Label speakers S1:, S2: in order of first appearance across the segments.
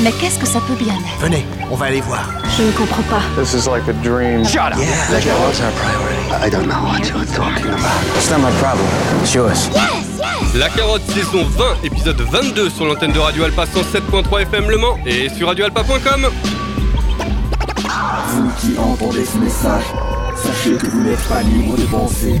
S1: Mais qu'est-ce que ça peut bien être?
S2: Venez, on va aller voir.
S1: Je ne comprends pas.
S3: This is like a dream.
S2: Shut up.
S4: Yeah, that was our priority?
S5: I don't know what you're talking about.
S4: It's not my problem. It's yours.
S6: La carotte saison 20, épisode 22 sur l'antenne de Radio Alpa 107.3 FM Le Mans et sur radioalpa.com.
S7: Vous qui entendez ce message, sachez que vous n'êtes pas libre de penser,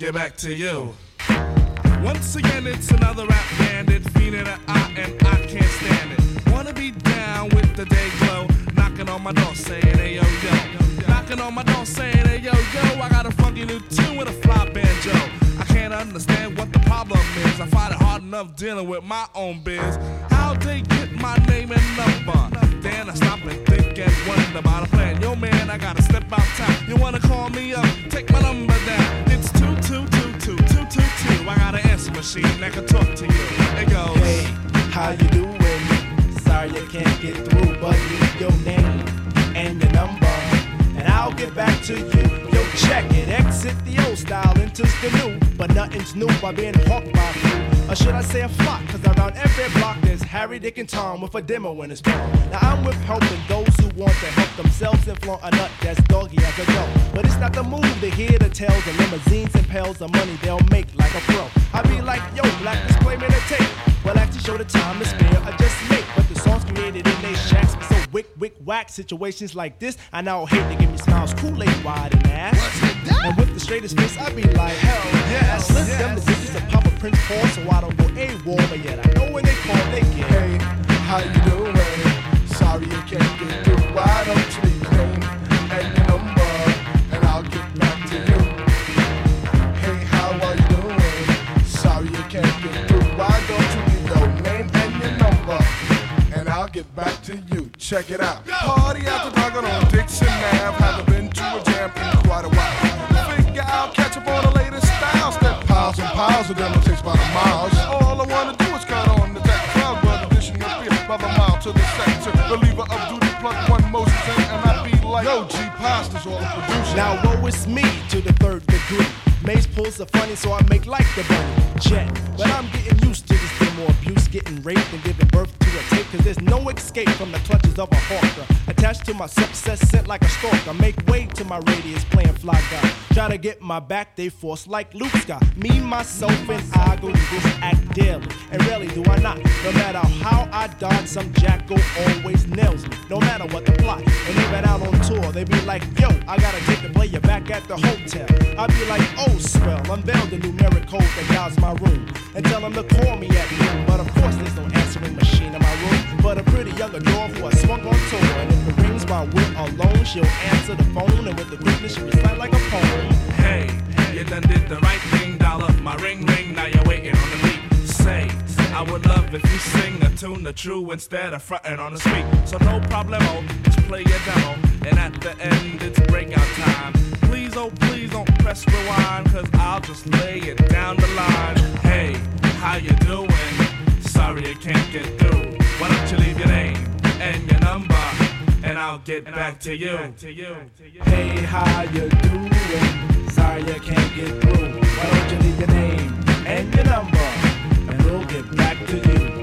S8: Get back to you. Once again, it's another rap bandit, feeling an eye, and I can't stand it. Wanna be down with the day glow, knocking on my door saying, hey yo yo. Knocking on my door saying, hey yo yo, I got a funky new tune with a fly banjo. I can't understand what the problem is. I find it hard enough dealing with my own biz. How they get my name and number? Then I stop and think and wonder about a plan. Yo man, I gotta step out town. You wanna call me up? Take my number down. It's two two. I got an answer machine that can talk to you. It goes.
S9: Hey, how you doing? Sorry I can't get through, but leave your name and your number, and I'll get back to you. Yo, check it, exit the old style, enters the new, but nothing's new by being hawked by few. Or should I say a flock? Cause around every block there's Harry, Dick, and Tom with a demo in his palm. Now I'm with helping those who want to help themselves and flaunt a nut that's doggy as a dough. But it's not the move to hear the tales of limousines and pails of money they'll make like a pro. I be like, yo, black display man, a tape. Well, I actually show the time to spare, I just make. But songs created in they shacks so wick, wick, whack. Situations like this, I now hate to give me smiles, Kool-Aid wide and ass. And with the straightest face, I be like, hell yes. Slip them the digits of Papa Prince Paul, so I don't go A-Wall, but yet I know when they call, they get.
S8: Hey, how you doing? Sorry you can't get through. Why don't you leave name and your number, and I'll get back to you. Hey, how are you doing? Sorry you can't get through. Check it out. Party after dark on Dixon Ave. Haven't been to a jam in quite a while. Figure out, catch up on the latest styles. Step piles and piles of them. Takes about a mile. All I wanna do is cut on the deck. Crowd blood edition of beer by the mile to the sector. Believer of duty, plug one Moses in, and I be like, Yo, G Pasta's all the producer.
S9: Now woe is me to the third degree. Maze pulls the funny, so I make like the bunny. Jet, but I'm getting used to this demo abuse, getting raped and giving birth. Cause there's no escape from the clutches of a hawker. Attached to my success, sent like a stalker. Make way to my radius, playing fly guy. Try to get my back, they force like Luke Scott. Me, myself, and I go through this act daily. And rarely do I not. No matter how I dodge, some jackal always nails me. No matter what the plot. And even out on tour, they be like, yo, I gotta take the player back at the hotel. I be like, oh, swell, unveil the numeric code that guides my room. And tell them to call me at noon. But of course, there's no answering machine in my room. But a pretty young adore who I swung on tour. And if it rings while we're alone, she'll answer the phone. And with the quickness, she recite like a poem.
S8: Hey, you done did the right thing, up my ring ring, now you're waiting on the beat. Say, I would love if you sing a tune the true instead of fronting on the street. So no problemo, oh, just play your demo, and at the end it's breakout time. Please, oh please don't press rewind, cause I'll just lay it down the line. Hey, how you doing? Sorry I can't get through. Why don't you leave your name and your number? And I'll get and back, I'll to you. back to you.
S10: Hey, how you doing? Sorry I can't get through. Why don't you leave your name and your number? And we'll get back to you.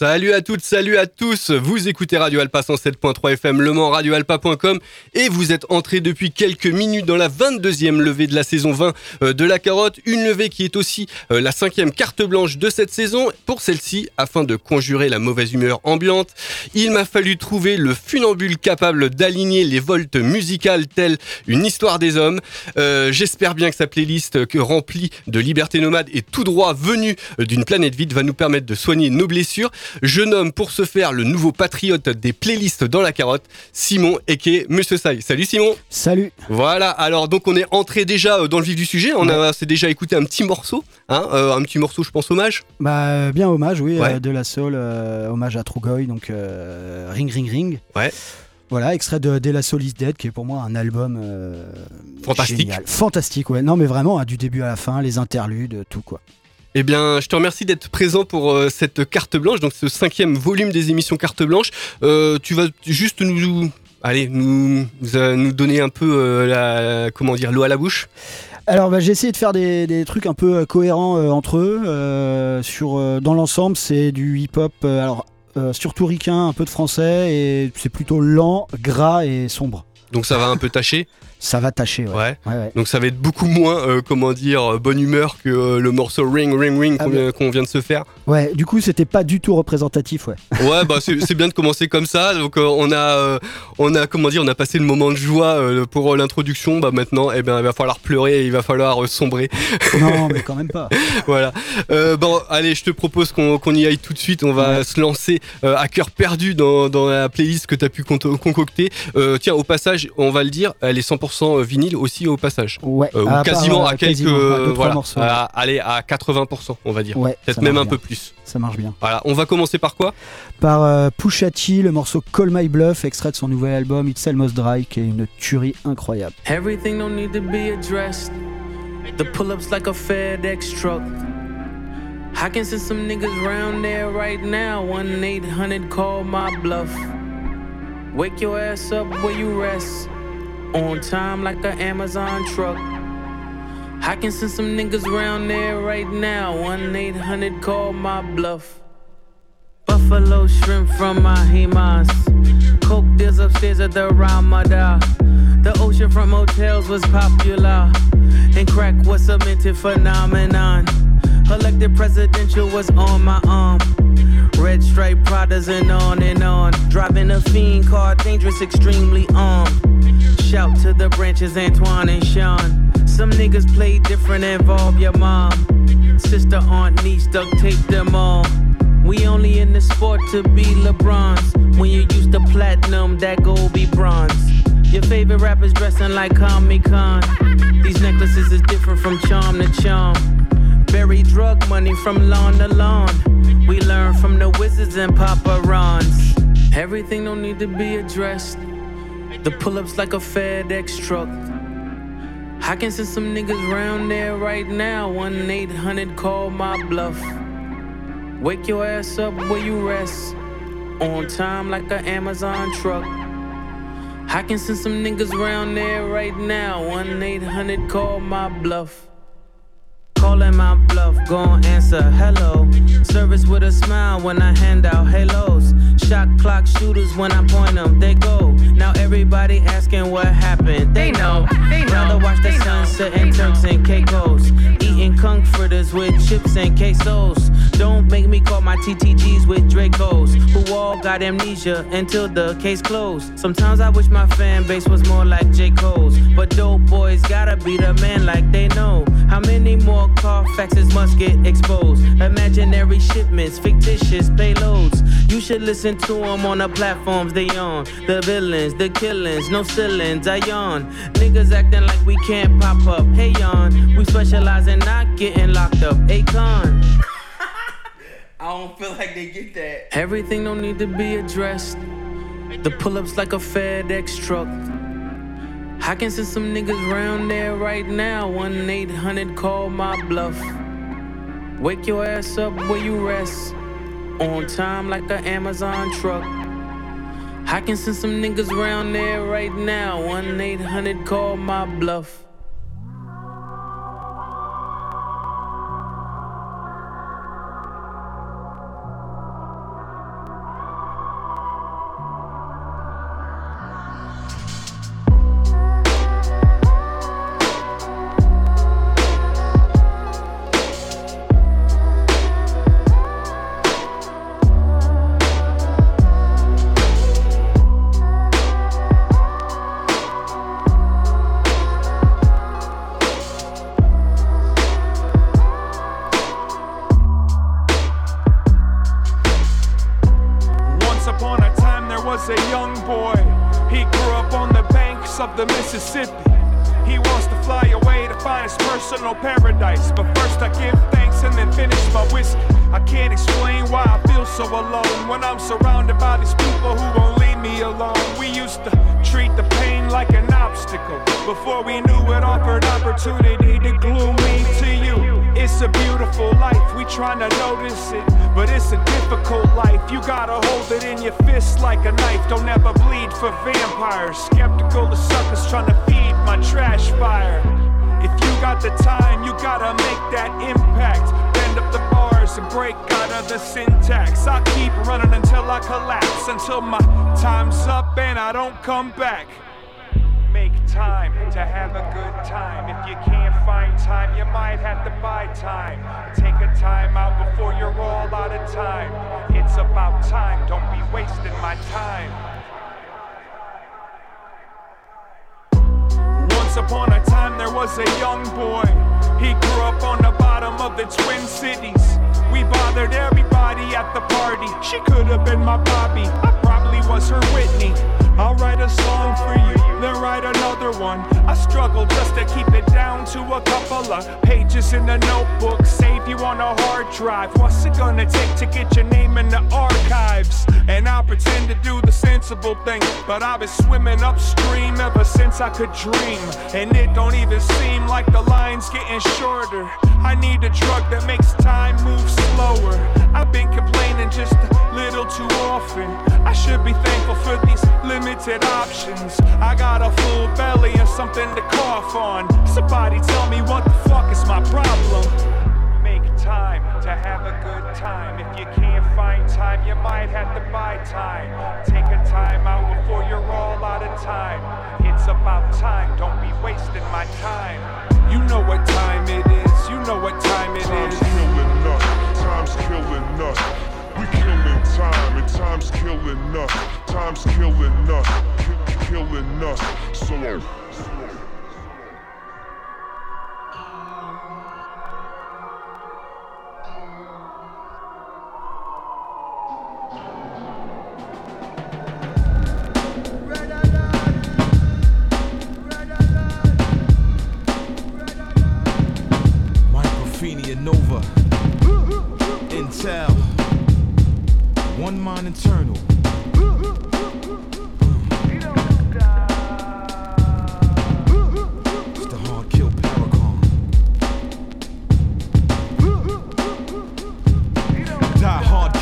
S6: Salut à toutes, salut à tous. Vous écoutez Radio Alpa 107.3 FM Le Mans, radioalpa.com et vous êtes entrés depuis quelques minutes dans la 22e levée de la saison 20 euh, de la carotte. Une levée qui est aussi euh, la cinquième carte blanche de cette saison. Pour celle-ci, afin de conjurer la mauvaise humeur ambiante, il m'a fallu trouver le funambule capable d'aligner les voltes musicales telles une histoire des hommes. Euh, J'espère bien que sa playlist remplie de liberté nomade et tout droit venue d'une planète vide va nous permettre de soigner nos blessures. Je nomme pour ce faire le nouveau patriote des playlists dans la carotte, Simon Eke, Monsieur Sai. Salut Simon
S11: Salut
S6: Voilà, alors donc on est entré déjà euh, dans le vif du sujet, on a s'est déjà écouté un petit morceau, hein, euh, un petit morceau je pense hommage.
S11: Bah bien hommage, oui,
S6: Ouais.
S11: euh, de la soul, euh, hommage à Trugoy, donc Ring Ring Ring.
S6: Ouais.
S11: Voilà, extrait de De La Soul is Dead, qui est pour moi un album euh,
S6: Fantastique.
S11: génial. Fantastique, ouais. Non mais vraiment, hein, du début à la fin, les interludes, tout quoi.
S6: Eh bien, je te remercie d'être présent pour euh, cette carte blanche, donc ce cinquième volume des émissions carte blanche. Euh, tu vas juste nous, allez, nous, nous, euh, donner un peu la, comment dire, l'eau à la bouche.
S11: Alors bah, j'ai essayé de faire des, des trucs un peu cohérents entre eux. sur, dans l'ensemble, c'est du hip-hop, alors surtout ricain, un peu de français, et c'est plutôt lent, gras et sombre.
S6: Donc ça va un peu tâcher.
S11: Ça va tâcher, ouais.
S6: Ouais.
S11: Ouais, ouais.
S6: Donc ça va être beaucoup moins, euh, comment dire, euh, bonne humeur que euh, le morceau Ring Ring Ring
S11: Ah
S6: qu'on vient- de se faire.
S11: Ouais, du coup, c'était pas du tout représentatif, ouais.
S6: Ouais, bah c'est bien de commencer comme ça. Donc euh, on a, on a, comment dire, on a passé le moment de joie pour l'introduction. Bah maintenant, eh ben, il va falloir pleurer, et il va falloir sombrer.
S11: non, mais quand même pas.
S6: voilà. Bon, allez, je te propose qu'on y aille tout de suite. On va se lancer à cœur perdu dans, dans la playlist que tu as pu con- concocter. Tiens, au passage, on va le dire, elle est 100% vinyle aussi au passage.
S11: Ouais,
S6: Euh, ou
S11: à part,
S6: quasiment
S11: euh,
S6: à quelques,
S11: quasiment, à trois
S6: voilà,
S11: morceaux.
S6: à- allez à 80%, on va dire.
S11: Ouais,
S6: Peut-être même un peu
S11: bien.
S6: plus.
S11: Ça marche bien.
S6: Voilà, on va commencer par quoi?
S11: Par euh, Pusha T, le morceau Call My Bluff, extrait de son nouvel album It's Almost Dry, qui est une tuerie incroyable.
S12: Everything don't need to be addressed. The pull ups like a FedEx truck. I can send some niggas round there right now. 1 800 call my bluff. Wake your ass up where you rest. On time like an Amazon truck. I can send some niggas round there right now. 1 800 call my bluff. Buffalo shrimp from my Himas. Coke deals upstairs at the Ramada. The oceanfront motels was popular. And crack was a minted phenomenon. Elected presidential was on my arm. Red stripe Pradas and on and on. Driving a fiend car, dangerous, extremely armed. Shout to the branches, Antoine and Sean. Some niggas play different, involve your mom. Sister, aunt, niece, duct tape them all. We only in the sport to be LeBron's. When you use the platinum, that gold be bronze. Your favorite rappers dressing like Comic Con. These necklaces is different from charm to charm. Bury drug money from lawn to lawn. We learn from the wizards and Papa Rons. Everything don't need to be addressed. The pull ups like a FedEx truck. I can send some niggas round there right now. 1 800 call my bluff. Wake your ass up where you rest. On time like an Amazon truck. I can send some niggas round there right now. 1 800 call my bluff. Calling my bluff, gon' answer hello. Service with a smile when I hand out halos. Shot clock shooters when I point them, they go. Now everybody asking what happened. They know. They know. Rather watch the sunset and Turks and Caicos. Eating comforters with chips and quesos. Don't make me call my TTGs with Dracos, who all got amnesia until the case closed. Sometimes I wish my fan base was more like J. Cole's, but dope boys gotta be the man like they know. How many more Carfaxes must get exposed? Imaginary shipments, fictitious payloads. You should listen to them on the platforms they on. The villains, the killings, no ceilings, I yawn. Niggas acting like we can't pop up. Hey, yawn. We specialize in not getting locked up. Akon.
S13: I don't feel like they get that.
S12: Everything don't need to be addressed. The pull ups like a FedEx truck. I can send some niggas round there right now. 1 800 call my bluff. Wake your ass up where you rest. On time like an Amazon truck. I can send some niggas round there right now. 1 800 call my bluff.
S14: You might have to buy time. Take a time out before you're all out of time. It's about time, don't be wasting my time. Once upon a time, there was a young boy. He grew up on the bottom of the Twin Cities. We bothered everybody at the party. She could have been my Bobby. I probably was her Whitney. I'll write a song for you, then write another one. I struggle just to keep it down to a couple of pages in the notebook. Save you on a hard drive. What's it gonna take to get your name in the archives? And I'll pretend to do the sensible thing. But I've been swimming upstream ever since I could dream. And it don't even seem like the line's getting shorter. I need a drug that makes time move slower. I've been complaining just a little too often. I should be thankful for these limited options. I got a full belly and something to cough on. Somebody tell me what the fuck is my problem? Make time to have a good time. If you can't find time, you might have to buy time. Take a time out before you're all out of time. It's about time, don't be wasting my time. You know what time it is, you know what time it
S15: Time's
S14: is.
S15: killing us, time's killing us. We killing time, and time's killing us. Time's killing us, ki- killing us. So.
S10: Microphenia Nova. Intel. One mind internal. It's the hard kill paragon. Die hard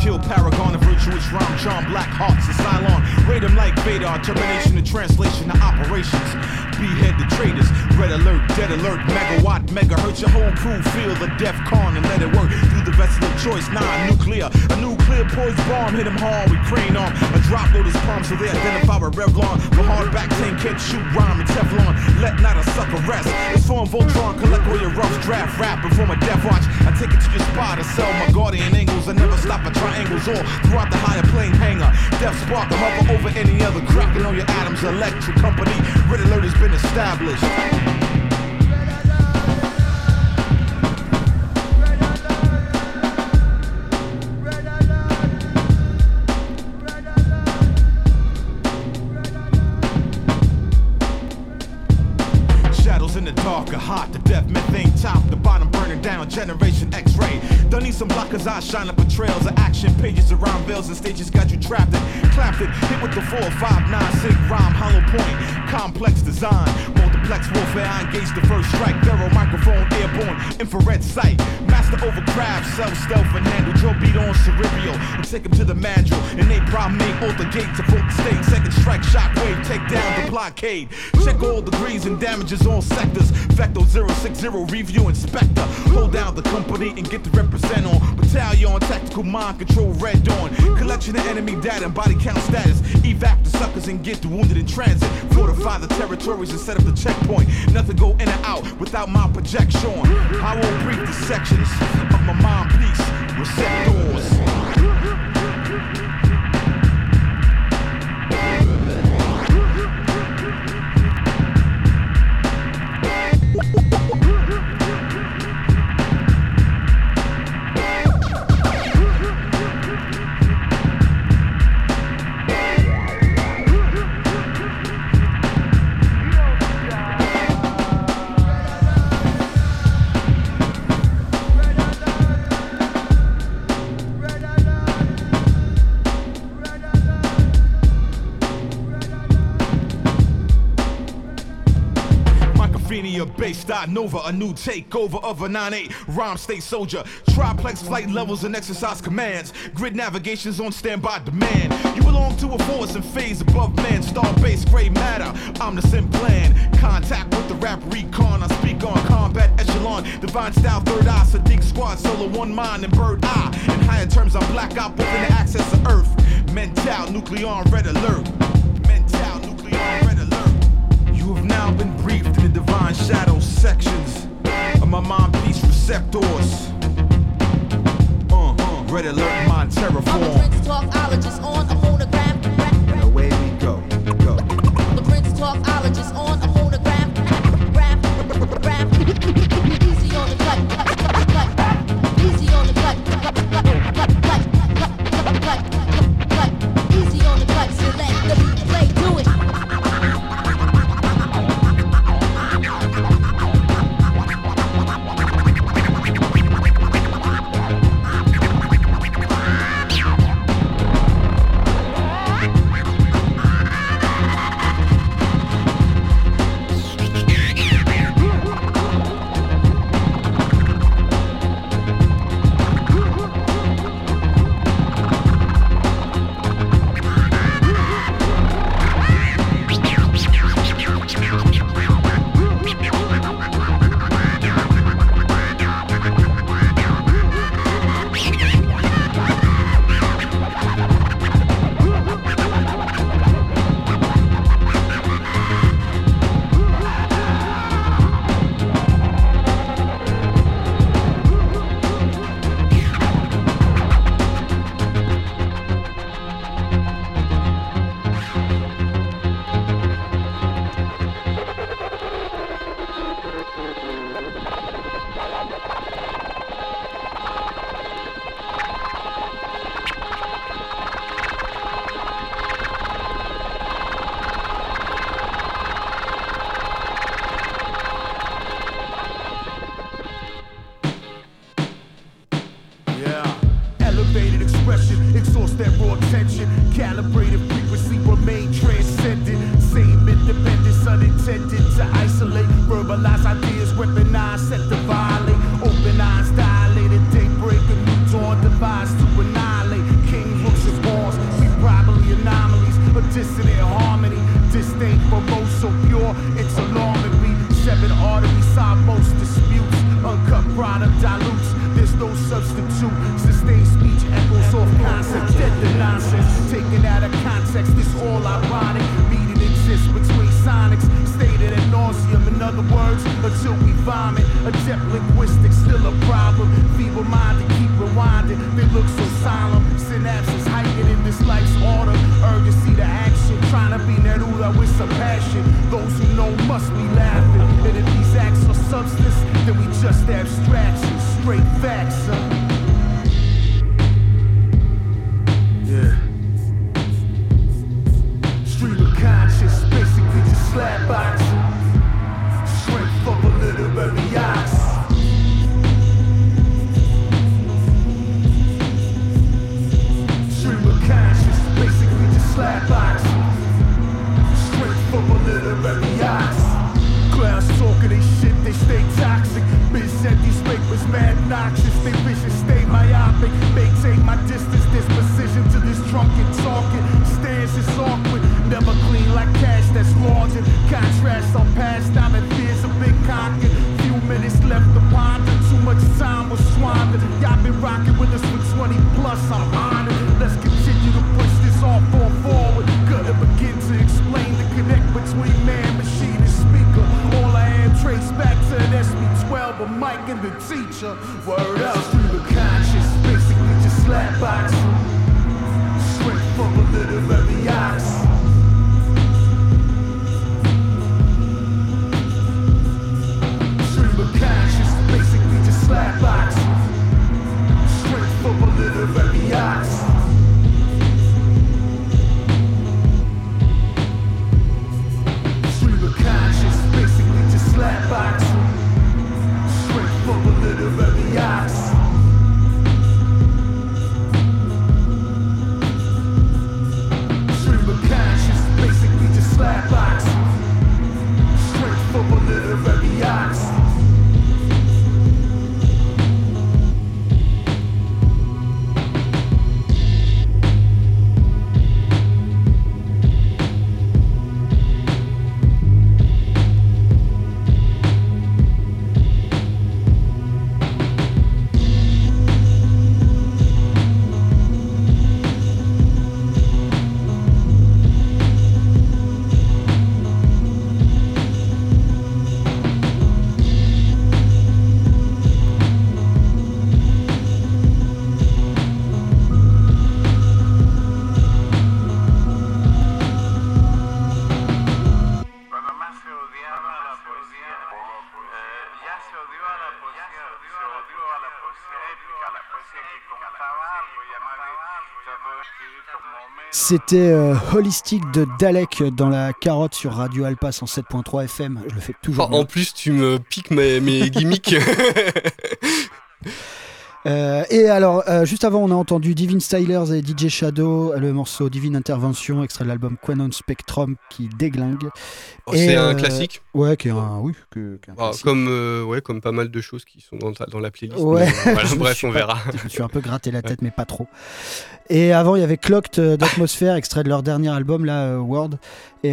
S10: kill paragon, a virtuous rhyme charm, black hearts and Cylon. Rate 'em like Vader, termination and translation of operations. Behead the traitors, Red alert, dead alert, megawatt, megahertz. Your whole crew feel the def and let it work through the vessel of choice. Non-nuclear, a nuclear poised bomb hit him hard with crane arm. A drop load his palm so they identify with Revlon. The hardback tank can't shoot rhyme and Teflon. Let not a sucker rest. It's form Voltron, collect all your rough draft rap form a death watch. I take it to your spot to sell my guardian angles. I never stop at triangles all throughout the higher plane hangar. Death spark to hover over any other cracking on your atoms. Electric company, red alert has been established. Blockers. I shine up trails of action pages around veils and stages. Got you trapped and clapped it. Hit with the four, five, nine, sig rhyme, hollow point, complex design, multiplex warfare. I engage the first strike. Thorough microphone, airborne, infrared sight. Master over craft, self stealth and handle. Beat on cerebral and take him to the mandrill. And they primate, alter gate to vote the state. Second strike, shockwave, take down the blockade. Check all degrees and damages on sectors. Vector 060, review inspector. Hold down the company and get the represent on. Battalion, tactical mind control, red dawn. Collection of enemy data and body count status. Evac the suckers and get the wounded in transit. Fortify the territories and set up the checkpoint. Nothing go in or out without my projection. I will brief the sections of my mind piece. Receptors. Base Nova, a new takeover of a 9-8 rhyme state soldier. Triplex flight levels and exercise commands. Grid navigations on standby demand. You belong to a force and phase above man. Star base gray matter. I'm the sim plan. Contact with the rap recon. I speak on combat echelon. Divine style, third eye. Sadiq squad, solo one mind and bird eye. In higher terms, I'm black out within the access of Earth. Mental, nuclear red alert. Mental, nuclear red alert. You have now been briefed in the shadow sections of my mind piece receptors. Uh, uh, red alert, mind terraform.
S16: Prince talkologist on a.
S10: C'était euh, Holistic de Dalek dans la carotte sur Radio Alpa 107.3 FM. Je le fais toujours.
S6: Oh, en plus, tu me piques mes, mes gimmicks.
S11: Euh, et alors, euh, juste avant, on a entendu Divine Stylers et DJ Shadow, le morceau Divine Intervention, extrait de l'album Quanon Spectrum qui déglingue.
S6: Oh, c'est un
S11: euh,
S6: classique
S11: Ouais, qui est un, oui, que- un
S6: Ah, comme, ouais, comme pas mal de choses qui sont dans, dans la playlist.
S11: Ouais,
S6: mais, voilà, bref, on
S11: pas-
S6: verra.
S11: Je me suis un peu gratté la tête, mais pas trop. Et avant, il y avait Clocked d'Atmosphère, extrait de leur dernier album, là, World, et,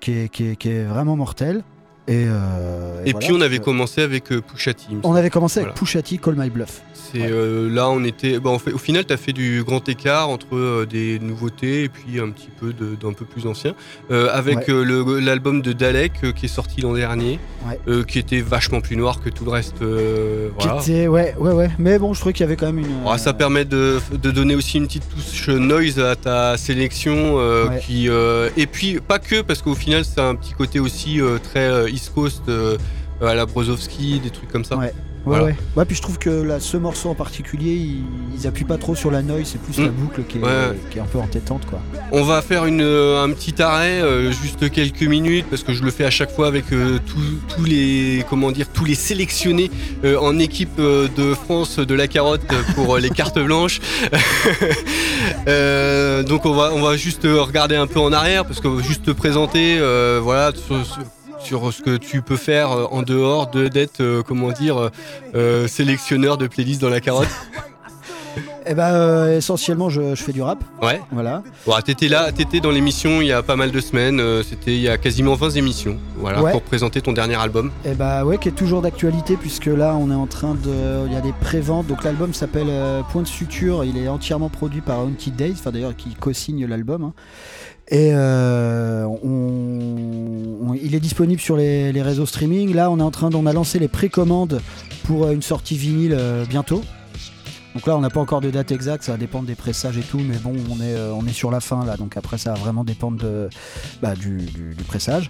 S11: qui, est, qui est- qui est vraiment mortel. Et, euh,
S6: Et,
S11: voilà,
S6: puis on avait
S11: euh,
S6: commencé avec euh, Pusha T. il me
S11: on avait commencé avec
S6: Voilà.
S11: Pusha T, Call My Bluff.
S6: C'est euh, là on était. Bah, fait, au final, tu as fait du grand écart entre des nouveautés et puis un petit peu d'un peu plus ancien. Avec
S11: Ouais.
S6: l'album de Dalek qui est sorti l'an dernier,
S11: Ouais.
S6: qui était vachement plus noir que tout le reste.
S11: Qui était, ouais, ouais, ouais. Mais bon, je trouvais qu'il y avait quand même une.
S6: Ça permet de, de donner aussi une petite touche noise à ta sélection. qui, et puis, pas que, parce qu'au final, c'est un petit côté aussi très East Coast, euh, à la Brozovski, des trucs comme ça.
S11: Ouais. Ouais,
S6: Voilà.
S11: ouais. Ouais, puis je trouve que là, ce morceau en particulier, ils, ils appuient pas trop sur la noise, c'est plus
S6: Mm.
S11: la boucle qui est,
S6: Ouais.
S11: qui est un peu entêtante, quoi.
S6: On va faire une, euh, un petit arrêt, euh, juste quelques minutes, parce que je le fais à chaque fois avec euh, tous- les comment dire tous les sélectionnés en équipe de France de la carotte pour les cartes blanches. Donc on va on va juste regarder un peu en arrière, parce que juste te présenter, voilà. sur- sur- sur ce que tu peux faire euh, en dehors de d'être euh, comment dire euh, sélectionneur de playlist dans la carotte.
S11: Eh ben, euh, essentiellement, je, je fais du rap.
S6: Ouais.
S11: Voilà.
S6: Bon, t'étais là, t'étais dans l'émission il y a pas mal de semaines. euh, C'était il y a quasiment 20 émissions. Voilà,
S11: Ouais.
S6: pour présenter ton dernier album.
S11: Et bah ouais, qui est toujours d'actualité puisque là on est en train de, il y a des préventes. Donc l'album s'appelle euh, Point de suture. Il est entièrement produit par Haunted Days, enfin d'ailleurs qui co-signe l'album. hein. Et est disponible sur les, réseaux streaming. Là, on est en train, on a lancé les précommandes pour euh, une sortie vinyle euh, bientôt. Donc là, on n'a pas encore de date exacte, ça va dépendre des pressages et tout, mais bon, on est, euh, on est sur la fin là, donc après, ça va vraiment dépendre bah, du, pressage.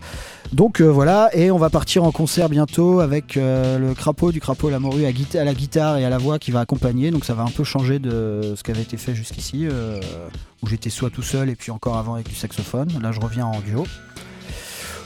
S11: Donc voilà, et on va partir en concert bientôt avec le crapaud du crapaud la morue à, à la guitare et à la voix qui va accompagner, donc ça va un peu changer de ce qui avait été fait jusqu'ici, où j'étais soit tout seul et puis encore avant avec du saxophone. Là, je reviens en duo.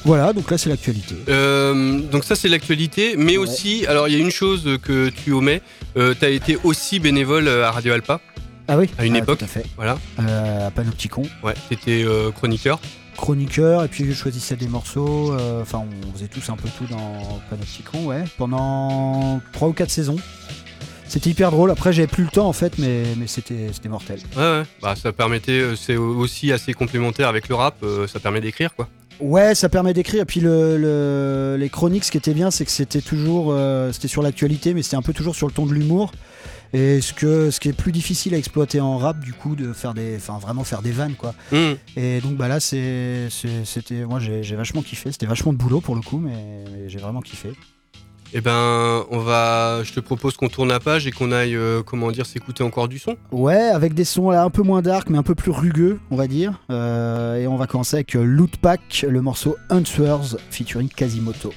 S11: Voilà, donc là, c'est l'actualité.
S6: Euh, donc ça c'est l'actualité, mais
S11: Ouais.
S6: aussi, alors il y a une chose que tu omets, euh, tu as été aussi bénévole à Radio Alpa
S11: Ah oui
S6: à une
S11: Ah,
S6: époque.
S11: Tout à fait.
S6: Voilà.
S11: Euh, à Panopticon.
S6: Ouais, t'étais euh, chroniqueur.
S11: chroniqueur et puis je choisissais des morceaux. euh, Enfin, on faisait tous un peu tout dans Panopticon, ouais. Pendant 3 ou 4 saisons. C'était hyper drôle. Après, j'avais plus le temps en fait, mais, mais c'était c'était mortel.
S6: Ouais, ouais. Bah, ça permettait, euh, c'est aussi assez complémentaire avec le rap, euh, ça permet d'écrire quoi.
S11: Ouais, ça permet d'écrire. Et puis le, le- les chroniques, ce qui était bien, c'est que c'était toujours, euh, c'était sur l'actualité, mais c'était un peu toujours sur le ton de l'humour. Et ce que, ce qui est plus difficile à exploiter en rap, du coup, de faire des, enfin vraiment faire des vannes, quoi.
S6: Mm.
S11: Et donc bah là, c'est, c'est- c'était, moi j'ai j'ai vachement kiffé. C'était vachement de boulot pour le coup, mais, mais j'ai vraiment kiffé.
S6: Eh ben, on va, je te propose qu'on tourne la page et qu'on aille, euh, comment dire, s'écouter encore du son.
S11: Ouais, avec des sons là un peu moins dark, mais un peu plus rugueux, on va dire. Euh, et on va commencer avec euh, Loot Pack, le morceau Answers featuring Quasimoto.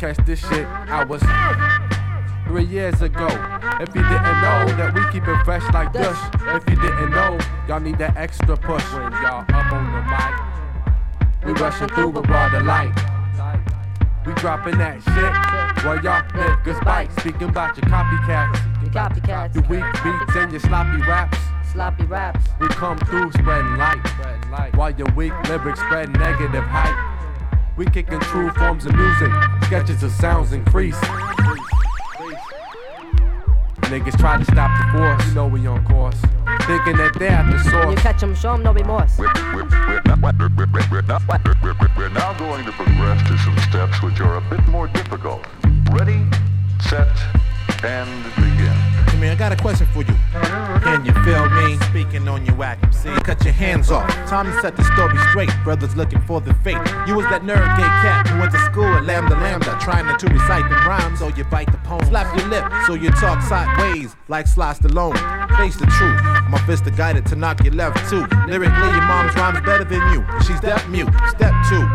S17: Catch this shit. I was three years ago. If you didn't know that we keep it fresh like this, If you didn't know, y'all need that extra push when y'all up on the mic. We rushing through with all the light. We dropping that shit while y'all niggas bite. Speaking about your copycats,
S16: You copycats.
S17: your weak beats and your sloppy raps.
S16: Sloppy raps.
S17: We come through spreading light, while your weak lyrics spread negative hype. We kicking true forms of music, sketches of sounds increase. Niggas try to stop the force, you know we on course. Thinking that they at the
S16: When you
S17: source.
S16: catch 'em, show 'em no remorse.
S18: We're now going to progress to some steps which are a bit more difficult. Ready, set, and begin.
S10: Man, I got a question for you. Can you feel me? Speaking on your whack MC. Cut your hands off. Time to set the story straight. Brothers looking for the fate. You was that nerd gay cat who went to school at Lambda Lambda, trying to recite the rhymes, so you bite the poem. Slap your lip, so you talk sideways like Sly Stallone. Face the truth. My fist are guided to knock your left too. Lyrically, your mom's rhymes better than you. She's deaf mute. Step two.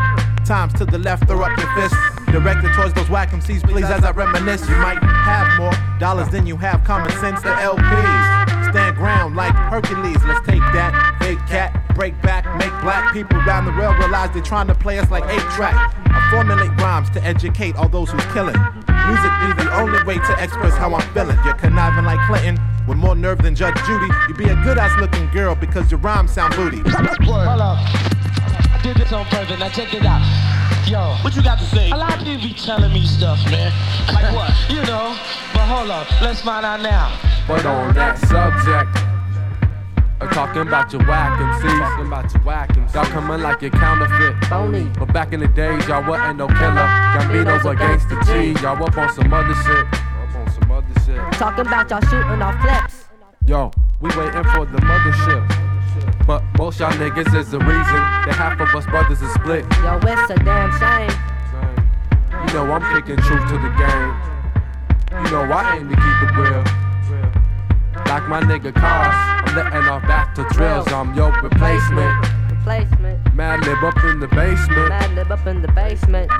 S10: Times to the left, throw up your fist. Directed towards those whack MCs, please, as I reminisce. You might have more dollars than you have common sense. The LPs stand ground like Hercules. Let's take that big cat, break back, make black people around the world realize they're trying to play us like eight track. I formulate rhymes to educate all those who's killing. Music be the only way to express how I'm feeling. You're conniving like Clinton. With more nerve than Judge Judy, you be a good ass looking girl because your rhymes sound booty.
S19: Hold up. I did this on purpose. Now check it out. Yo. What you got to say? A lot of people be telling me stuff, man. Like what? you know. But hold up. Let's find out now.
S17: But on that subject, I'm talking about your whack MCs. Talking about your whack MCs. Y'all coming like your counterfeit.
S16: Phony.
S17: But back in the days, y'all wasn't no killer. Gambino's against the G. Y'all up on some other shit. Up on some other shit.
S16: Talking about y'all shooting off clips.
S17: Yo, we waiting for the mothership. But most y'all niggas is the reason that half of us brothers is split.
S16: Yo, it's a damn shame.
S17: You know I'm kicking truth to the game. You know I aim to keep it real. Like my nigga cars, I'm letting off back to drills. I'm your replacement.
S16: Replacement.
S17: Madlib up in the basement.
S16: Madlib up in the basement.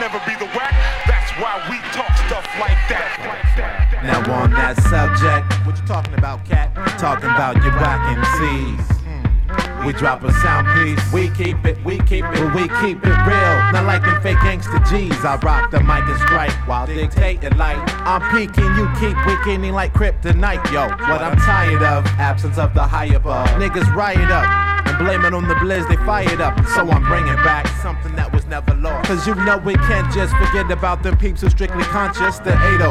S15: never be the whack. That's why we talk stuff like that. Now on that subject, what you talking about, cat? Talking about your whack MCs. Hmm. We
S17: drop a sound piece. We keep it, we keep it, we keep it real. Not like them fake gangster G's. I rock the mic and strike while dictating like I'm peaking, you keep weakening like kryptonite. Yo, what I'm tired of, absence of the high above. Niggas riot up blame it on the blizz they fired up. So I'm bringing back something that was never lost. Cause you know we can't just forget about the peeps who strictly conscious. The 80.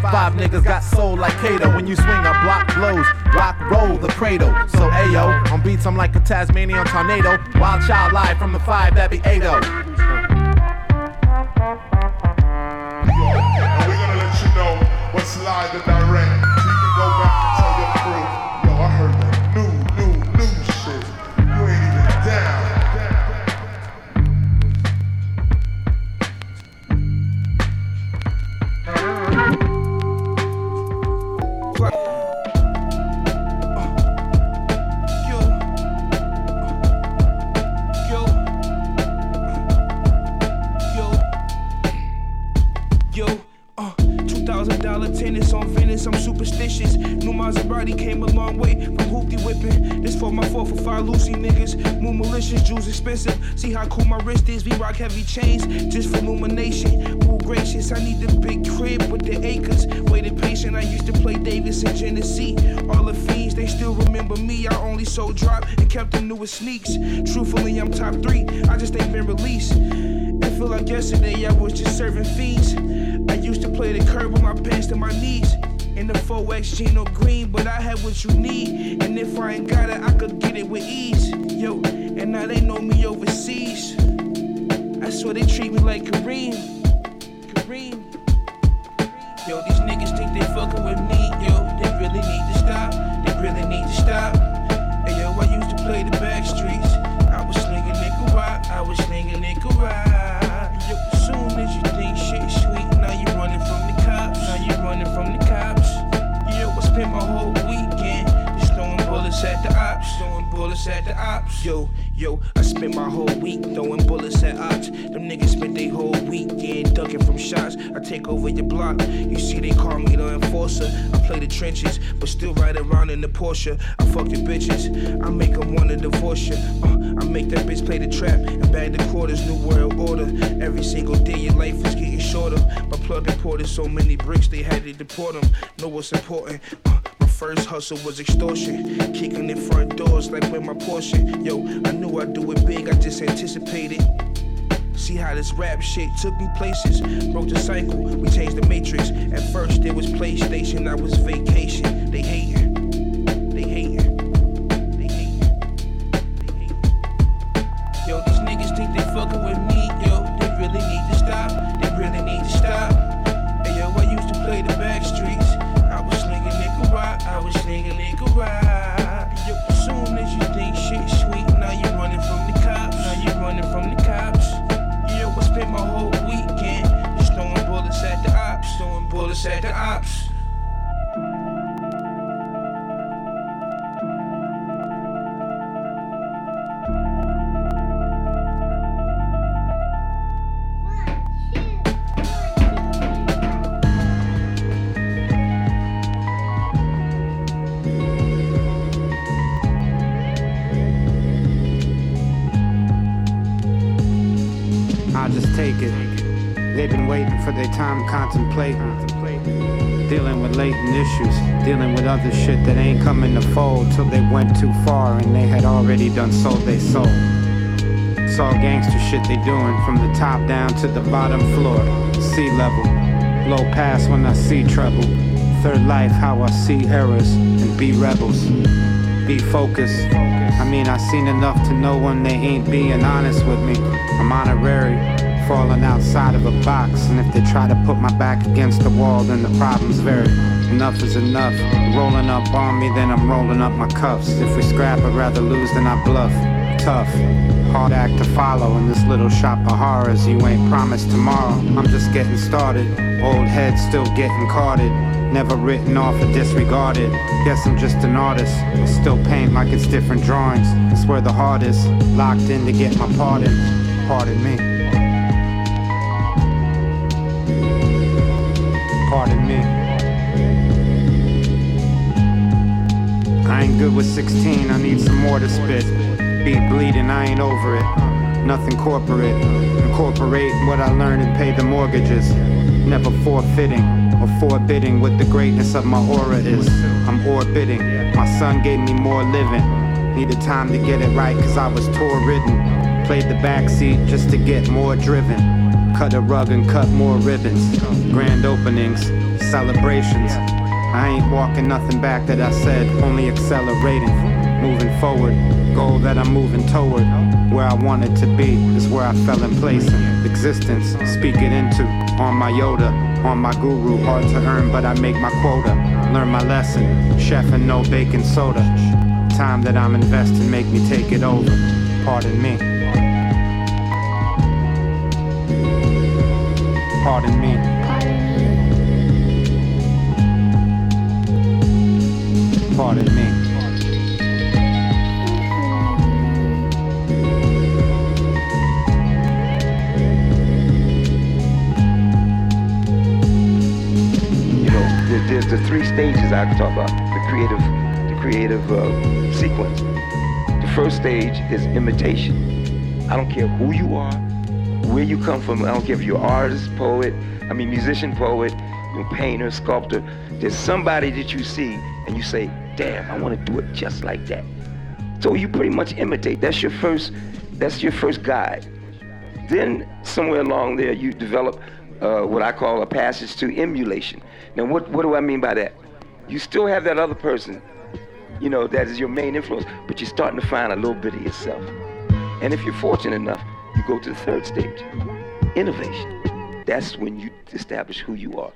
S17: Five niggas got soul like Kato. When you swing a block blows, rock roll the cradle. So Ayo, on beats I'm like a Tasmanian tornado. Wild child live from the five that be 80.
S15: And we're gonna let you know what's live and I
S20: sold drop and kept the newest sneaks. Truthfully, I'm top three. I just ain't been released. It feel like yesterday I was just serving fiends. I used to play the curb with my pants to my knees. In the 4X Gino Green, but I had what you need. And if I ain't got it, I could get it with ease. Yo, and now they know me overseas. I swear they treat me like. Kareem. At the ops. Yo, yo, I spent my whole week throwing bullets at ops. Them niggas spent their whole week weekend ducking from shots. I take over your block. You see, they call me the enforcer. I play the trenches, but still ride around in the Porsche. I fuck the bitches. I make them wanna divorce you. Uh, I make that bitch play the trap and bag the quarters. New world order. Every single day your life is getting shorter. My plug imported so many bricks they had to deport them. Know what's important. Uh, first hustle was extortion. Kicking in front doors like with my portion. Yo, I knew I'd do it big, I just anticipated. See how this rap shit took me places. Broke the cycle, we changed the matrix. At first it was PlayStation, I was vacation. They hating,
S21: take it. They've been waiting for their time contemplating. Dealing with latent issues, dealing with other shit that ain't coming to fold till they went too far and they had already done sold they soul. It's all gangster shit they doing from the top down to the bottom floor, sea level. Low pass when I see trouble. Third life, how I see errors and be rebels. Be focused. I mean, I seen enough to know when they ain't being honest with me. I'm honorary, falling outside of a box. And if they try to put my back against the wall, then the problem's very. Enough is enough. Rolling up on me, then I'm rolling up my cuffs. If we scrap, I'd rather lose than I bluff. Tough. Hard act to follow in this little shop of horrors. You ain't promised tomorrow. I'm just getting started. Old head still getting carded. Never written off or disregarded. Guess I'm just an artist. I still paint like it's different drawings. It's where the heart is. Locked in to get my pardon. Pardon me. Pardon me. I ain't good with 16, I need some more to spit. Beat bleeding, I ain't over it. Nothing corporate. Incorporate what I learned and pay the mortgages. Never forfeiting or forbidding what the greatness of my aura is. I'm orbiting. My son gave me more living. Needed time to get it right cause I was tour ridden. Played the backseat just to get more driven. Cut a rug and cut more ribbons. Grand openings, celebrations. I ain't walking nothing back that I said, only accelerating. Moving forward, goal that I'm moving toward. Where I wanted to be is where I fell in place existence. Speak it into on my Yoda, on my guru. Hard to earn, but I make my quota. Learn my lesson, chef and no baking soda. Time that I'm investing, make me take it over. Pardon me. Pardon me. Pardon me.
S22: You know, there- there's the three stages I talk about. The creative, the creative uh, sequence. The first stage is imitation. I don't care who you are, where you come from. I don't care if you're artist, poet, I mean musician, poet, painter, sculptor. There's somebody that you see and you say, damn, I want to do it just like that. So you pretty much imitate. That's your first, that's your first guide. Then somewhere along there you develop uh, what I call a passage to emulation. Now what, what do I mean by that? You still have that other person, you know, that is your main influence, but you're starting to find a little bit of yourself. And if you're fortunate enough, go to the third stage, innovation. That's when you establish who you are.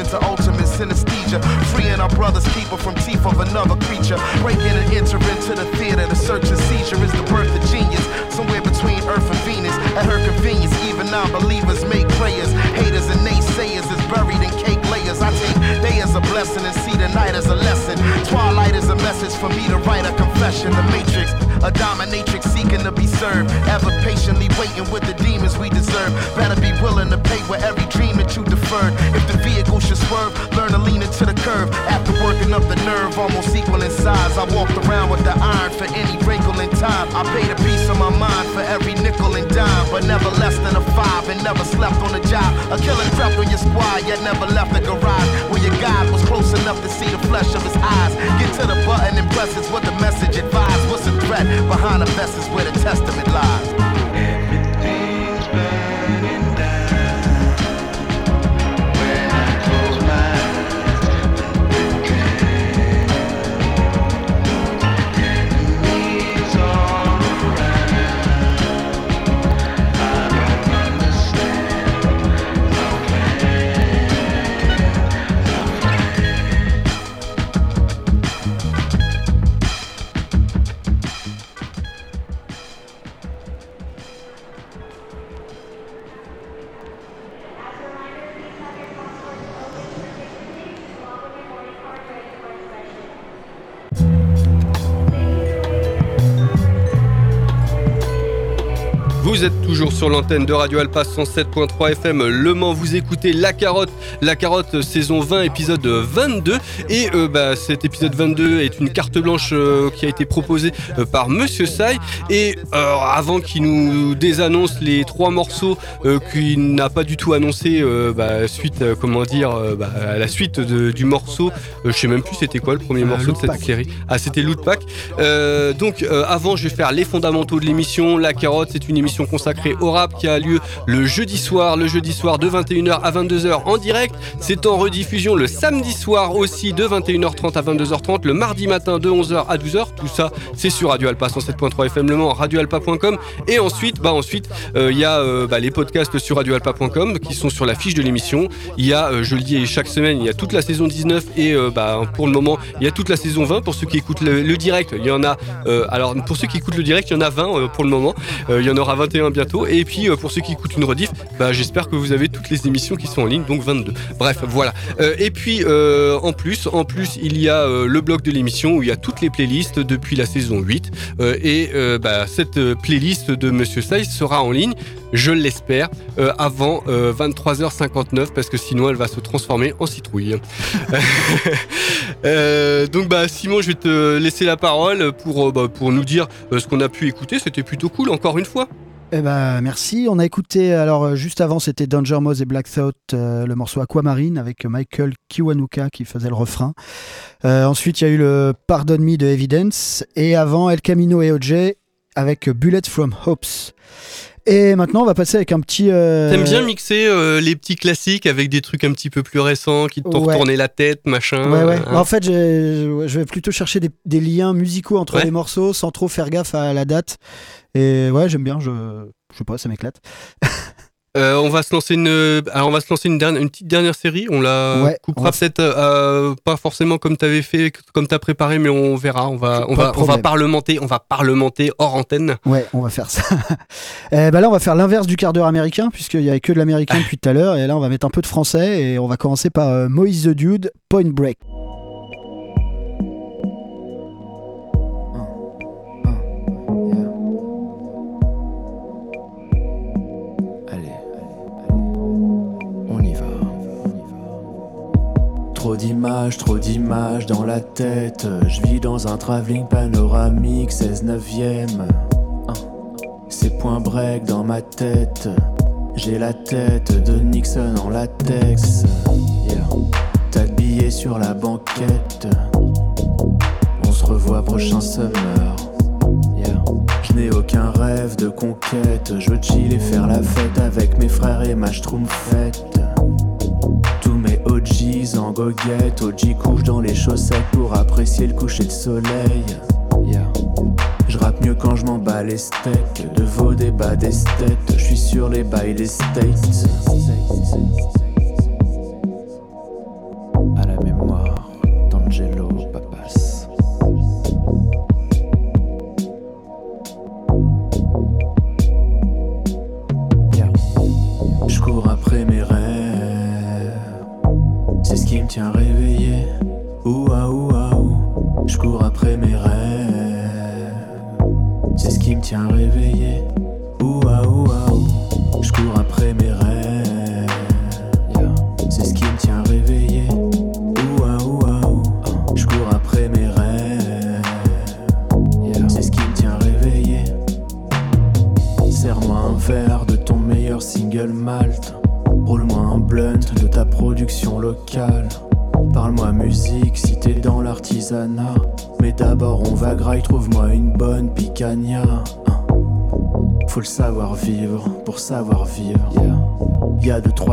S23: Deprivation to ultimate synesthesia. Freeing our brother's keeper from teeth of another creature. Breaking and entering to the theater, the search and seizure is the birth of genius. Somewhere between Earth and Venus. At her convenience, even non-believers make prayers. Haters and naysayers is buried in cake layers. I take day as a blessing and see the night as a lesson. Twilight is a message for me to write a confession. The matrix, a dominatrix seeking to be served. Ever patiently waiting with the demons we deserve. Better be willing to pay with every dream that you deferred. If the vehicle should swerve, learn to lean into the curve. After working up the nerve, almost equal in size. I walked around with the iron for any wrinkle in time. I paid a piece of my mind for every nickel and dime, but never less than a five and never slept on the job. A killer crept on your squad, yet never left the garage. Where your guide was close enough to see the flesh of his eyes. Get to the button and press is what the message advised. What's the threat behind the vest is where the testament lies.
S6: Vous êtes toujours sur l'antenne de Radio Alpa 107.3 FM Le Mans, vous écoutez La Carotte, La Carotte saison 20 épisode 22 et euh, bah, cet épisode 22 est une carte blanche euh, qui a été proposée euh, par Monsieur Sai et avant qu'il nous désannonce les trois morceaux qu'il n'a pas du tout annoncé bah, suite comment dire bah, à la suite de- du morceau je sais même plus c'était quoi le premier morceau de cette
S11: Pack.
S6: série. Ah c'était Loot Pack. Donc avant je vais faire les fondamentaux de l'émission. La Carotte c'est une émission consacrée au rap qui a lieu le jeudi soir le jeudi soir de 21h à 22h en direct. C'est en rediffusion le samedi soir aussi de 21h30 à 22h30 le mardi matin de 11h à 12h tout ça c'est sur Radio Alpa 107.3 FM Le Mans radioalpa.com et ensuite bah ensuite euh, il y a euh, bah, les podcasts sur radioalpa.com qui sont sur la fiche de l'émission. Il y a euh, je le dis chaque semaine il y a toute la saison 19 et euh, bah, pour le moment il y a toute la saison 20 pour ceux qui écoutent le, le direct il y en a alors pour ceux qui écoutent le direct il y en a 20 euh, pour le moment. Il y en aura 21 bientôt. Et puis euh, pour ceux qui écoutent une rediff bah, j'espère que vous avez toutes les émissions qui sont en ligne donc 22 bref voilà. Euh, et puis euh, en plus en plus il y a le blog de l'émission où il y a toutes les playlists depuis la saison 8 Euh, et bah, cette playlist de Monsieur Size sera en ligne je l'espère avant euh, 23h59 parce que sinon elle va se transformer en citrouille. Donc bah Simon je vais te laisser la parole pour, bah, pour nous dire ce qu'on a pu écouter. C'était plutôt cool encore une fois
S11: Eh ben, merci. On a écouté, alors euh, juste avant, c'était Danger Mouse et Black Thought, euh, le morceau Aquamarine avec Michael Kiwanuka qui faisait le refrain. Euh, ensuite, il y a eu le Pardon Me de Evidence. Et avant, El Camino et OJ avec Bullet from Hopes. Et maintenant, on va passer avec un petit. euh,
S6: T'aimes bien mixer euh, les petits classiques avec des trucs un petit peu plus récents qui te font
S11: Ouais.
S6: retourner la tête, machin.
S11: Ouais, ouais.
S6: hein.
S11: En fait, je vais plutôt chercher des, des liens musicaux entre
S6: Ouais.
S11: les morceaux sans trop faire gaffe à la date. Et ouais, j'aime bien. Je, je sais pas, ça m'éclate.
S6: Euh, on va se lancer une, alors on va se lancer une, dernière, une petite dernière série. On la
S11: Ouais,
S6: coupera peut-être euh, pas forcément comme t'avais fait, comme t'as préparé, mais on verra. On va, on va, on parlementer, on va parlementer hors antenne.
S11: Ouais, on va faire ça. Ben là, on va faire l'inverse du quart d'heure américain, puisqu'il y avait que de l'américain depuis tout à l'heure. Et là, on va mettre un peu de français. Et on va commencer par euh, Moïse the Dude, Point Break.
S24: Trop d'images, trop d'images dans la tête. Je vis dans un travelling panoramique, 16 neuvième. Hein. C'est point break dans ma tête. J'ai la tête de Nixon en latex. Yeah. T'as le billet sur la banquette. On se revoit prochain summer. Yeah. Je n'ai aucun rêve de conquête. Je veux chill et faire la fête avec mes frères et ma schtroumpfette. OGs en goguette. OG couche dans les chaussettes pour apprécier le coucher de soleil. Yeah. Je rappe mieux quand je m'en bats les steaks. De vos débats d'esthète. Je suis sur les bails des States. À la mémoire d'Angelo Papas. Je cours après mes rêves tiens réveillé.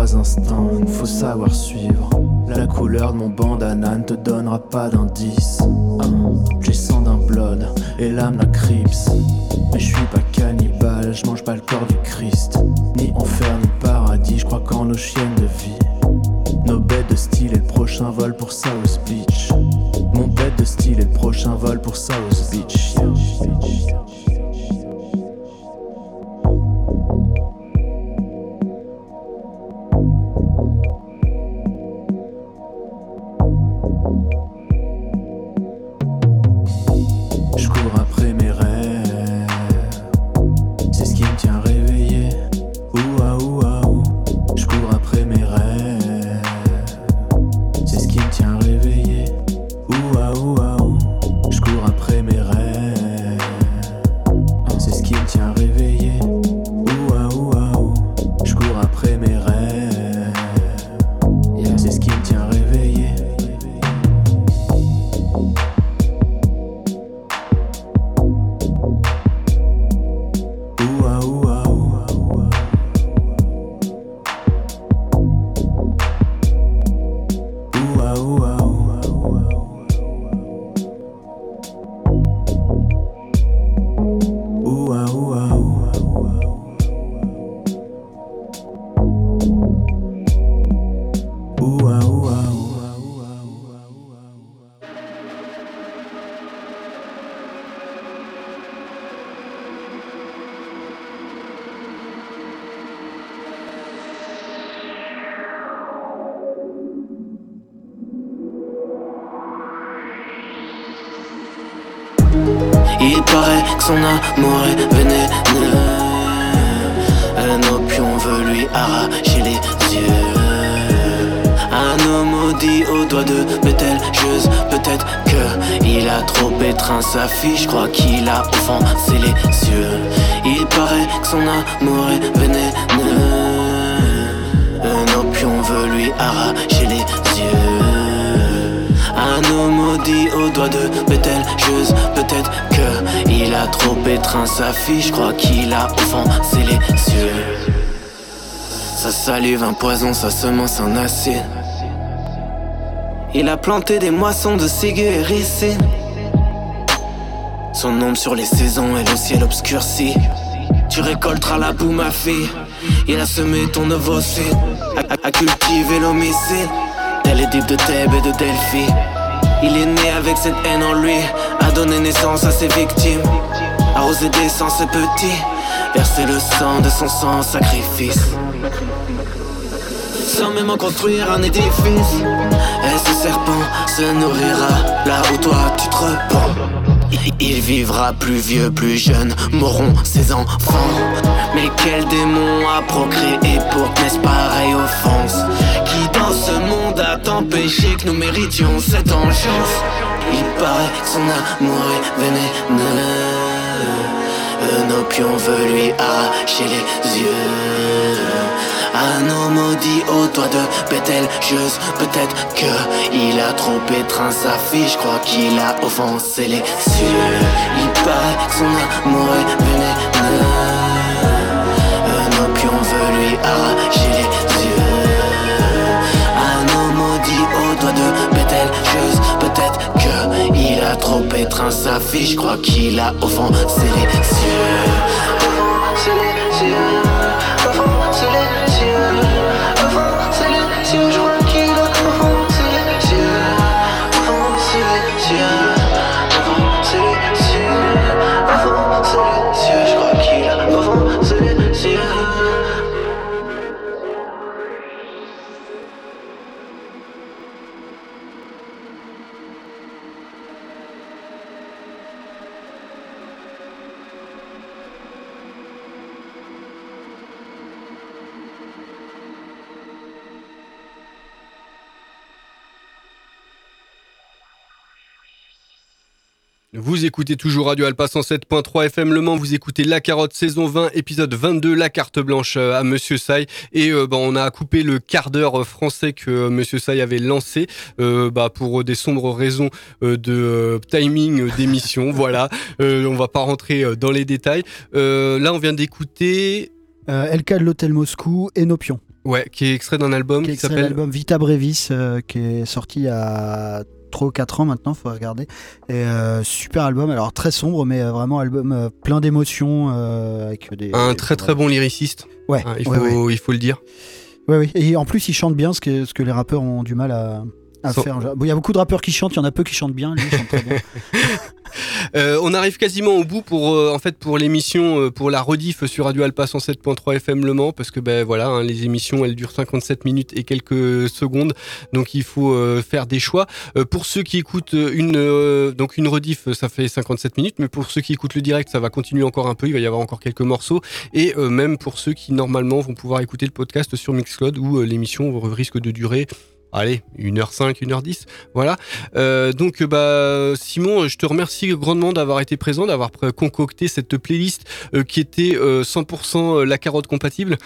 S24: Trois instants, faut savoir suivre. La couleur de mon bandana ne te donnera pas d'indice. Hein. J'ai sang d'un blood et l'âme d'un crips.
S25: Que son amour est vénéneux. Un opion veut lui arracher les yeux. Un homme maudit au doigt de Betelgeuse. Peut-être que il a trop étreint sa fille. Je crois qu'il a offensé les cieux. Il paraît que son amour est vénéneux. Un opion veut lui arracher yeux. Homme maudit au doigt de Betelgeuse Peut-être que il a trop étreint sa fille. Je crois qu'il a offensé les cieux. Sa salive un poison, sa semence un acide. Il a planté des moissons de ciguë et ricine Son ombre sur les saisons et le ciel obscurci. Tu récolteras la boue ma fille. Il a semé ton ovocide a, a- a cultivé l'homicide. Tel Édipe de Thèbes et de Delphi Il est né avec cette haine en lui A donné naissance à ses victimes Arrosé d'essence ses petits Verser le sang de son sang sacrifice. Sans même en construire un édifice Et ce serpent se nourrira Là où toi tu te repens. Il- vivra plus vieux, plus jeune, mourront ses enfants. Mais quel démon a procréé pour que naisse pareille offense Qui dans ce monde péché que nous méritions cette enchance Il paraît que son amour est vénéneux. Un opion veut lui arracher les yeux. Un homme maudit au doigt de Betelgeuse Peut-être que il a trop étreint sa fille. Je crois qu'il a offensé les cieux. Il paraît que son amour est vénéneux. Un opion veut lui arracher les yeux il a trop étreint sa fille Je crois qu'il a offensé les cieux. Offensé les cieux Offensé les cieux
S6: Vous écoutez toujours Radio Alpa 107.3 FM Le Mans, vous écoutez La Carotte saison 20 épisode 22 La carte blanche euh, à Monsieur Sai et euh, bah, on a coupé le quart d'heure euh, français que Monsieur Sai avait lancé euh, bah, pour des sombres raisons euh, de timing d'émission. Voilà. On va pas rentrer dans les détails. Là on vient d'écouter
S11: LK de l'Hôtel Moscou et Nopion.
S6: ouais qui est extrait d'un album
S11: qui
S6: s'appelle
S11: l'album Vita Brevis qui est sorti a 3 ou 4 ans maintenant, faut regarder. Et euh, super album, alors très sombre, mais euh, vraiment album euh, plein d'émotions. avec des,
S6: un très très bon lyriciste
S11: Ouais,
S6: Hein, il, faut,
S11: ouais, ouais.
S6: il faut le dire
S11: Ouais, oui. Et en plus, il chante bien, ce que, ce que les rappeurs ont du mal à, à
S6: Sans-
S11: faire. Bon, Il y a beaucoup de rappeurs qui chantent, il y en a peu qui chantent bien. Lui, il chante très bien.
S6: Euh, on arrive quasiment au bout pour euh, en fait pour l'émission euh, pour la rediff sur Radio Alpa 107.3 FM Le Mans parce que ben voilà hein, les émissions elles durent 57 minutes et quelques secondes donc il faut euh, faire des choix Euh, pour ceux qui écoutent une euh, donc une rediff ça fait 57 minutes mais pour ceux qui écoutent le direct ça va continuer encore un peu il va y avoir encore quelques morceaux et euh, même pour ceux qui normalement vont pouvoir écouter le podcast sur Mixcloud où euh, l'émission risque de durer Allez, 1h05, 1h10, voilà. Euh, donc, euh, bah, Simon, je te remercie grandement d'avoir été présent, d'avoir concocté cette playlist euh, qui était euh, 100% la carotte compatible.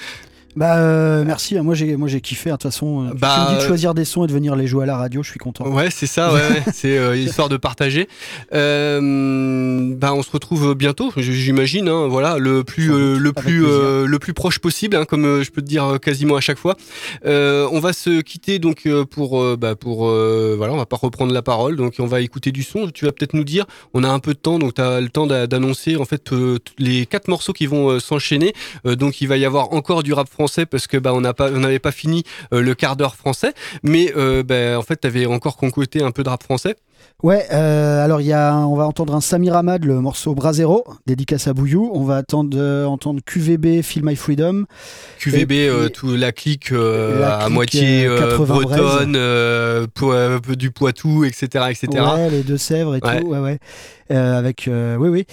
S11: Bah, euh, merci, moi j'ai, moi j'ai kiffé. hein, De toute façon, euh,
S6: Bah,
S11: tu me dis de
S6: euh,
S11: choisir des sons et de venir les jouer à la radio, je suis content.
S6: Ouais, c'est ça, ouais, ouais, c'est euh, histoire de partager. Bah, on se retrouve bientôt, j'imagine. Hein, voilà, le plus, le plus, le plus proche possible, hein, comme je peux te dire quasiment à chaque fois. On va se quitter donc pour, bah, pour, voilà, on va pas reprendre la parole, donc on va écouter du son. Tu vas peut-être nous dire, on a un peu de temps, donc tu as le temps d'a- d'annoncer en fait les quatre morceaux qui vont s'enchaîner. Donc il va y avoir encore du rap français parce que bah on n'avait pas fini euh, le quart d'heure français, mais euh, bah, en fait tu avais encore concocté un peu de rap français.
S11: Ouais, euh, alors y a, on va entendre un Samir Ahmad, le morceau Brasero, dédicace à Bouillou. On va attendre, euh, entendre QVB, Feel My Freedom.
S6: QVB,
S11: Et
S6: euh, tout, la clique euh,
S11: La
S6: à
S11: clique,
S6: moitié
S11: 80
S6: bretonne, po- du Poitou, etc., etc.
S11: Ouais, les Deux-Sèvres et
S6: Ouais.
S11: tout, ouais, ouais. Avec, oui, oui,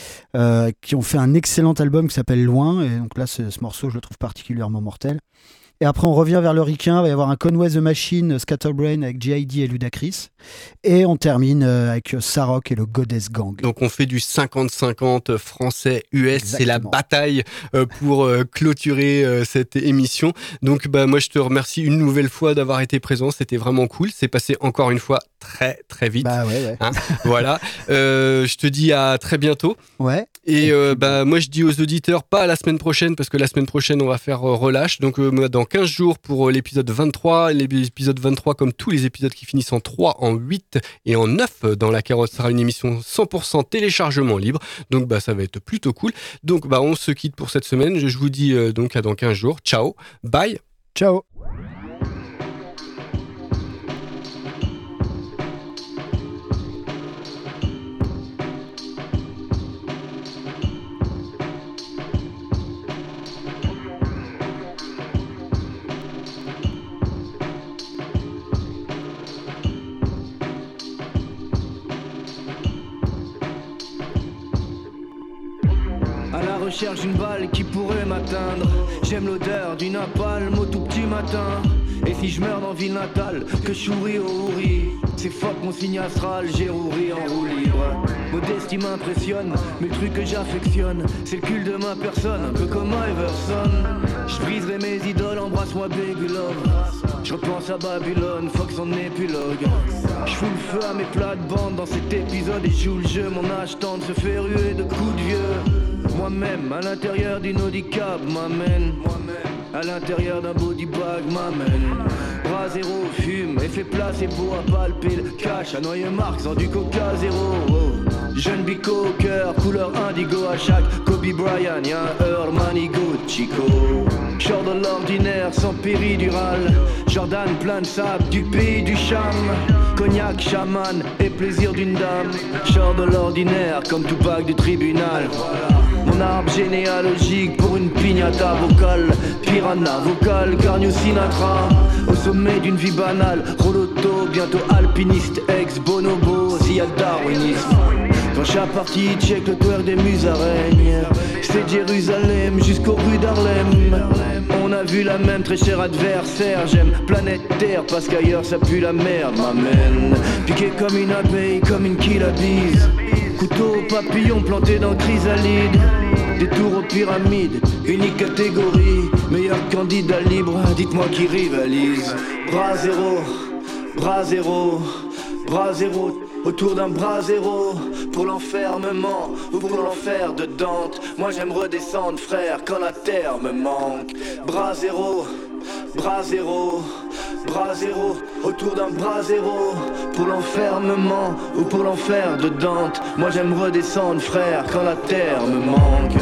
S11: qui ont fait un excellent album qui s'appelle Loin. Et donc là, ce, ce morceau, je le trouve particulièrement mortel. Et après, on revient vers le ricain. Il va y avoir un Conway the Machine, Scatterbrain avec J.I.D. et Ludacris. Et on termine euh, avec Sarok et le Goddess Gang.
S6: Donc on fait du 50-50 français-US, c'est la bataille euh, pour euh, clôturer cette émission. Donc bah, moi je te remercie une nouvelle fois d'avoir été présent, c'était vraiment cool, c'est passé encore une fois très très vite.
S11: Bah ouais, ouais.
S6: Hein, voilà, Euh, je te dis à très bientôt.
S11: Ouais.
S6: Et, euh, bah, moi, je dis aux auditeurs, pas la semaine prochaine, parce que la semaine prochaine, on va faire euh, relâche. Donc, euh, dans 15 jours pour l'épisode 23. L'épisode 23, comme tous les épisodes qui finissent en 3, en 8 et en 9 euh, dans la carotte, sera une émission 100% téléchargement libre. Donc, bah, ça va être plutôt cool. Donc, bah, on se quitte pour cette semaine. Je, je vous dis donc à dans 15 jours. Ciao, bye.
S11: Ciao.
S26: Recherche d'une balle qui pourrait m'atteindre. J'aime l'odeur d'une napalm au tout petit matin. Et si je meurs dans ville natale, que je souris au houri. C'est fuck mon signe astral, j'ai rouri en roue libre. Modestie m'impressionne, mais le truc que j'affectionne, c'est le cul de ma personne, un peu comme Iverson. Je briserai mes idoles, embrasse-moi baby love. Je repense à Babylone, fuck son épilogue. Je fous le feu à mes plates-bandes dans cet épisode et joue le jeu. Mon âge tente se fait ruer de coups de vieux. Moi-même, à l'intérieur d'une Audi cab, m'amène. À l'intérieur d'un body bag, m'amène. Bras zéro, fume, effet placebo à palper le cash. À noyer Marx en du coca zéro. Jeune bico au cœur, couleur indigo à chaque Kobe Bryant, y'a un Earl Manigo Chico. Genre de l'ordinaire sans péridurale. Jordan plein de sable du pays du cham. Cognac, chaman et plaisir d'une dame. Genre de l'ordinaire comme tout bac du tribunal. Arbre généalogique pour une pignata vocale. Piranha vocal, Garnio Sinatra. Au sommet d'une vie banale. Roloto, bientôt alpiniste, ex-bonobo. S'il y a darwinisme. Dans chaque partie, check le twerk des musaraignes. C'est Jérusalem jusqu'aux rues d'Harlem. On a vu la même très chère adversaire. J'aime planète Terre parce qu'ailleurs ça pue la merde, m'amène. Piqué comme une abeille, comme une bise Couteau papillon planté dans chrysalide. Des tours aux pyramides, unique catégorie. Meilleur candidat libre, dites-moi qui rivalise. Bras zéro, bras zéro, bras zéro. Autour d'un bras zéro, pour l'enfermement ou pour l'enfer de Dante. Moi j'aime redescendre, frère, quand la terre me manque. Bras zéro, bras zéro, bras zéro, autour d'un bras zéro, pour l'enfermement ou pour l'enfer de Dante. Moi j'aime redescendre, frère, quand la terre me manque.